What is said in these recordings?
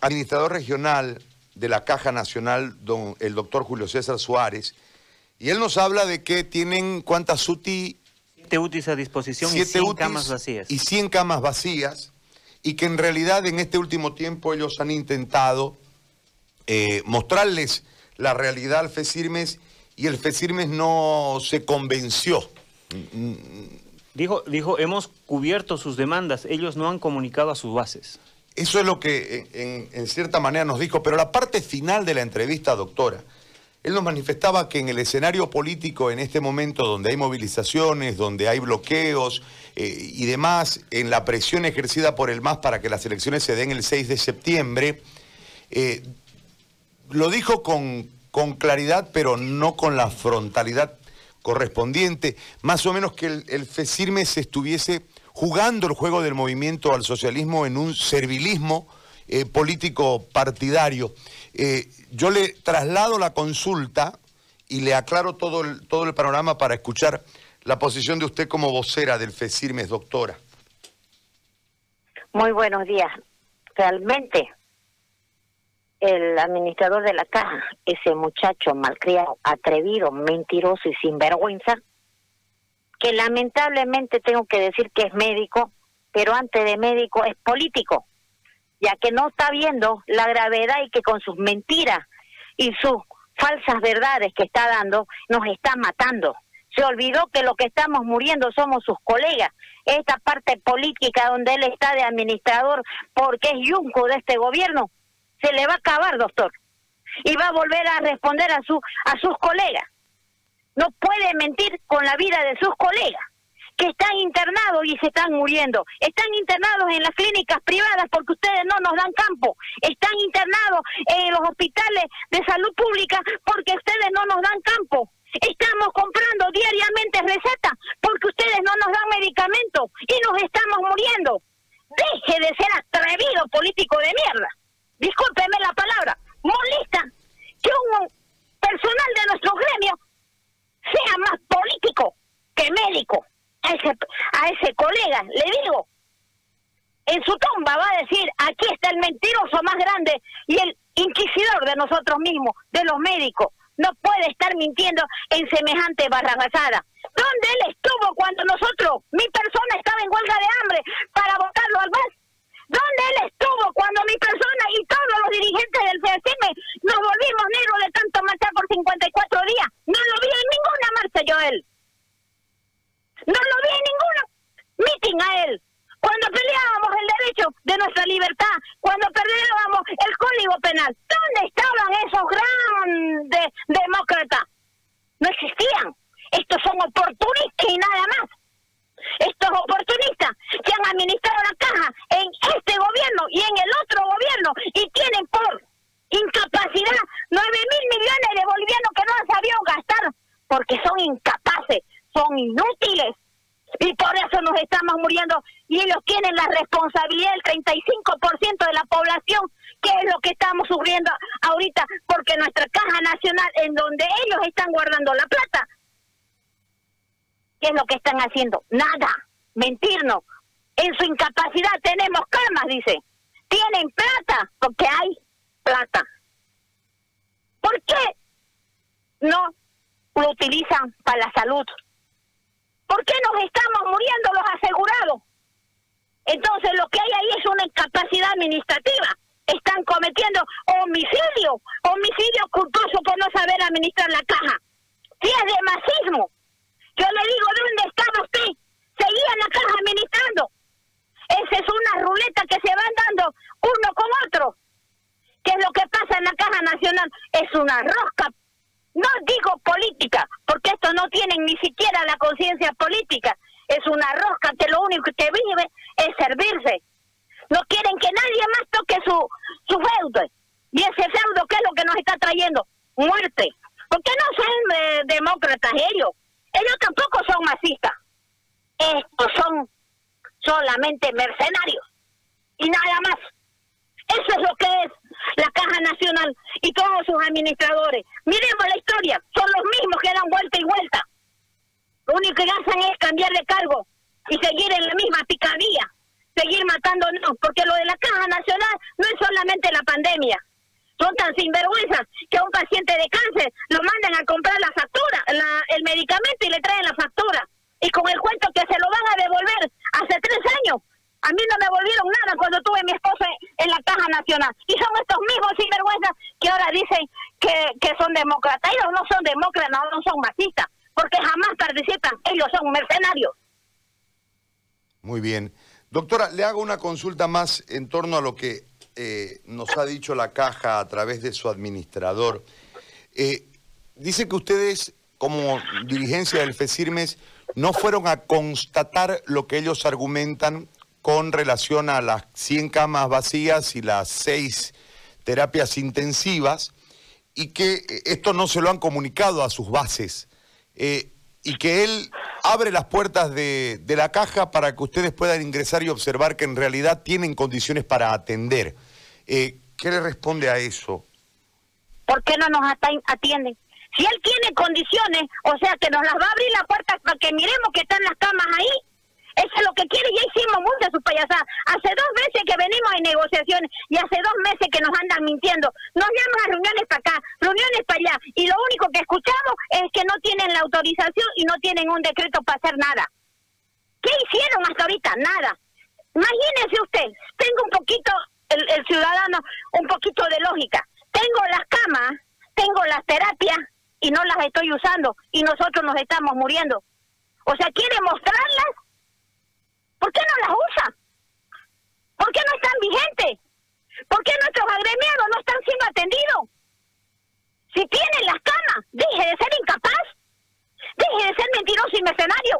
administrador regional de la Caja Nacional, don, el doctor Julio César Suárez, y él nos habla de que tienen cuántas UTI... Siete UTIs a disposición y 100 camas vacías. Y 100 camas vacías, y que en realidad en este último tiempo ellos han intentado eh, mostrarles la realidad al FECIRMES y el FECIRMES no se convenció. Dijo, dijo, hemos cubierto sus demandas, ellos no han comunicado a sus bases. Eso es lo que en, cierta manera nos dijo, pero la parte final de la entrevista, doctora, él nos manifestaba que en el escenario político, en este momento donde hay movilizaciones, donde hay bloqueos eh, y demás, en la presión ejercida por el MAS para que las elecciones se den el 6 de septiembre, eh, lo dijo con, claridad, pero no con la frontalidad correspondiente, más o menos que el, el se estuviese jugando el juego del movimiento al socialismo en un servilismo eh, político partidario. Eh, yo le traslado la consulta y le aclaro todo el, todo el panorama para escuchar la posición de usted como vocera del FECIRMES, doctora. Muy buenos días. Realmente, el administrador de la caja, ese muchacho malcriado, atrevido, mentiroso y sinvergüenza, que lamentablemente tengo que decir que es médico, pero antes de médico es político, ya que no está viendo la gravedad y que con sus mentiras y sus falsas verdades que está dando nos está matando. Se olvidó que lo que estamos muriendo somos sus colegas. Esta parte política donde él está de administrador porque es yunco de este gobierno, se le va a acabar, doctor. Y va a volver a responder a, su, a sus colegas no puede mentir con la vida de sus colegas que están internados y se están muriendo. Están internados en las clínicas privadas porque ustedes no nos dan campo. Están internados en los hospitales de salud pública porque ustedes no nos dan campo. Estamos comprando diariamente recetas porque ustedes no nos dan medicamentos y nos estamos muriendo. Deje de ser atrevido político de mierda. Discúlpeme la palabra. Molesta que un personal de nuestro gremio sea más político que médico. A ese, a ese colega le digo, en su tumba va a decir, aquí está el mentiroso más grande y el inquisidor de nosotros mismos, de los médicos. No puede estar mintiendo en semejante barrabasada. ¿Dónde él estuvo cuando nosotros, mi persona, estaba en huelga de hambre para votarlo al VAS? ¿Dónde él estuvo cuando mi persona y todos los dirigentes del CSM nos volvimos negros de tanto marchar por 54 días? No lo vi en ninguna marcha yo a él. No lo vi en ninguna meeting a él. Cuando peleábamos el de nuestra libertad, cuando peleábamos el código penal, ¿dónde estaban esos grandes demócratas? No existían. Estos son oportunistas y nada más estos oportunistas que han administrado la caja en este gobierno y en el otro gobierno y tienen por incapacidad nueve mil millones de bolivianos que no han sabido gastar porque son incapaces, son inútiles. Y por eso nos estamos muriendo y ellos tienen la responsabilidad del 35% de la población, que es lo que estamos sufriendo ahorita, porque nuestra caja nacional, en donde ellos están guardando la plata, ¿Qué es lo que están haciendo? Nada, mentirnos. En su incapacidad tenemos camas, dice. Tienen plata, porque hay plata. ¿Por qué no lo utilizan para la salud? ¿Por qué nos estamos muriendo los asegurados? Entonces lo que hay ahí es una incapacidad administrativa. Están cometiendo homicidio, homicidio culposo por no saber administrar la caja. Si es de masismo, yo le digo, ¿dónde estaba usted? Seguía en la caja administrando. Esa es una ruleta que se van dando uno con otro. ¿Qué es lo que pasa en la caja nacional? Es una rosca. No digo política, porque esto no tienen ni siquiera la conciencia política. Es una rosca que lo único que vive es servirse. No quieren que nadie más toque su, su feudo. Y ese feudo, ¿qué es lo que nos está trayendo? Muerte. ¿Por qué no son eh, demócratas ellos? Ellos tampoco son masistas. Estos son solamente mercenarios. Y nada más. Eso es lo que es la Caja Nacional y todos sus administradores. Miremos la historia. Son los mismos que dan vuelta y vuelta. Lo único que hacen es cambiar de cargo y seguir en la misma picardía seguir matándonos, porque lo de la Caja Nacional no es solamente la pandemia. Son tan sinvergüenzas que a un paciente de cáncer lo mandan a comprar la factura, el medicamento y le traen la factura. Y con el cuento que se lo van a devolver hace tres años. A mí no me volvieron nada cuando tuve a mi esposa en la Caja Nacional. Y son estos mismos sinvergüenzas que ahora dicen que, son demócratas. Ellos no son demócratas, no, no son masistas, porque jamás participan. Ellos son mercenarios. Muy bien. Doctora, le hago una consulta más en torno a lo que eh, nos ha dicho la caja a través de su administrador. Eh, dice que ustedes, como dirigencia del FECIRMES, no fueron a constatar lo que ellos argumentan con relación a las 100 camas vacías y las 6 terapias intensivas, y que esto no se lo han comunicado a sus bases, eh, y que él abre las puertas de, la caja para que ustedes puedan ingresar y observar que en realidad tienen condiciones para atender. Eh, ¿Qué le responde a eso? ¿Por qué no nos atienden? Si él tiene condiciones, o sea que nos las va a abrir la puerta para que miremos que están las camas ahí, es lo que quiere, ya hicimos muchas sus payasadas. Hace dos meses que venimos en negociaciones y hace dos meses que nos andan mintiendo. Nos llaman a reuniones para acá, reuniones para allá. Y lo único que escuchamos es que no tienen la autorización y no tienen un decreto para hacer nada. ¿Qué hicieron hasta ahorita? Nada. Imagínese usted, tengo un poquito, el, el ciudadano, un poquito de lógica. Tengo las camas, tengo las terapias y no las estoy usando y nosotros nos estamos muriendo. O sea, quiere mostrarlas ¿Por qué no las usa? ¿Por qué no están vigentes? ¿Por qué nuestros agremiados no están siendo atendidos? Si tienen las camas, deje de ser incapaz, deje de ser mentiroso y mercenario.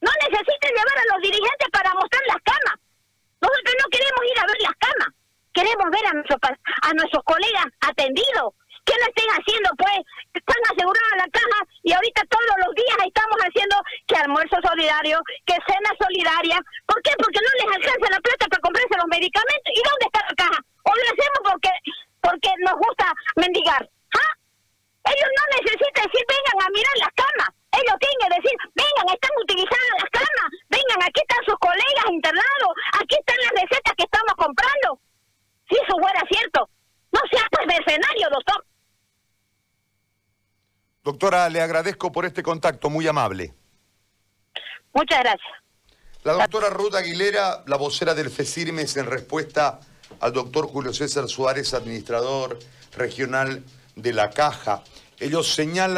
No necesiten llevar a los dirigentes para mostrar las camas. Nosotros no queremos ir a ver las camas. Queremos ver a, nuestros a nuestros colegas atendidos. Que no estén haciendo, pues, están asegurados la caja y ahorita todos los días estamos haciendo que almuerzo solidario, que cena solidaria. ¿Por qué? Porque no les alcanza la plata para comprarse los medicamentos. ¿Y dónde está la caja? ¿O lo hacemos porque, porque nos gusta mendigar? ¿Ah? Ellos no necesitan decir, vengan a mirar las camas. Ellos tienen que decir, vengan, están utilizadas las camas. Vengan, aquí están sus colegas internados. Aquí están las recetas que estamos comprando. Si eso fuera cierto. No sea pues mercenario, doctor. Doctora, le agradezco por este contacto, muy amable. Muchas gracias. La doctora Ruth Aguilera, la vocera del FECIRMES en respuesta al doctor Julio César Suárez, administrador regional de la Caja. Ellos señalan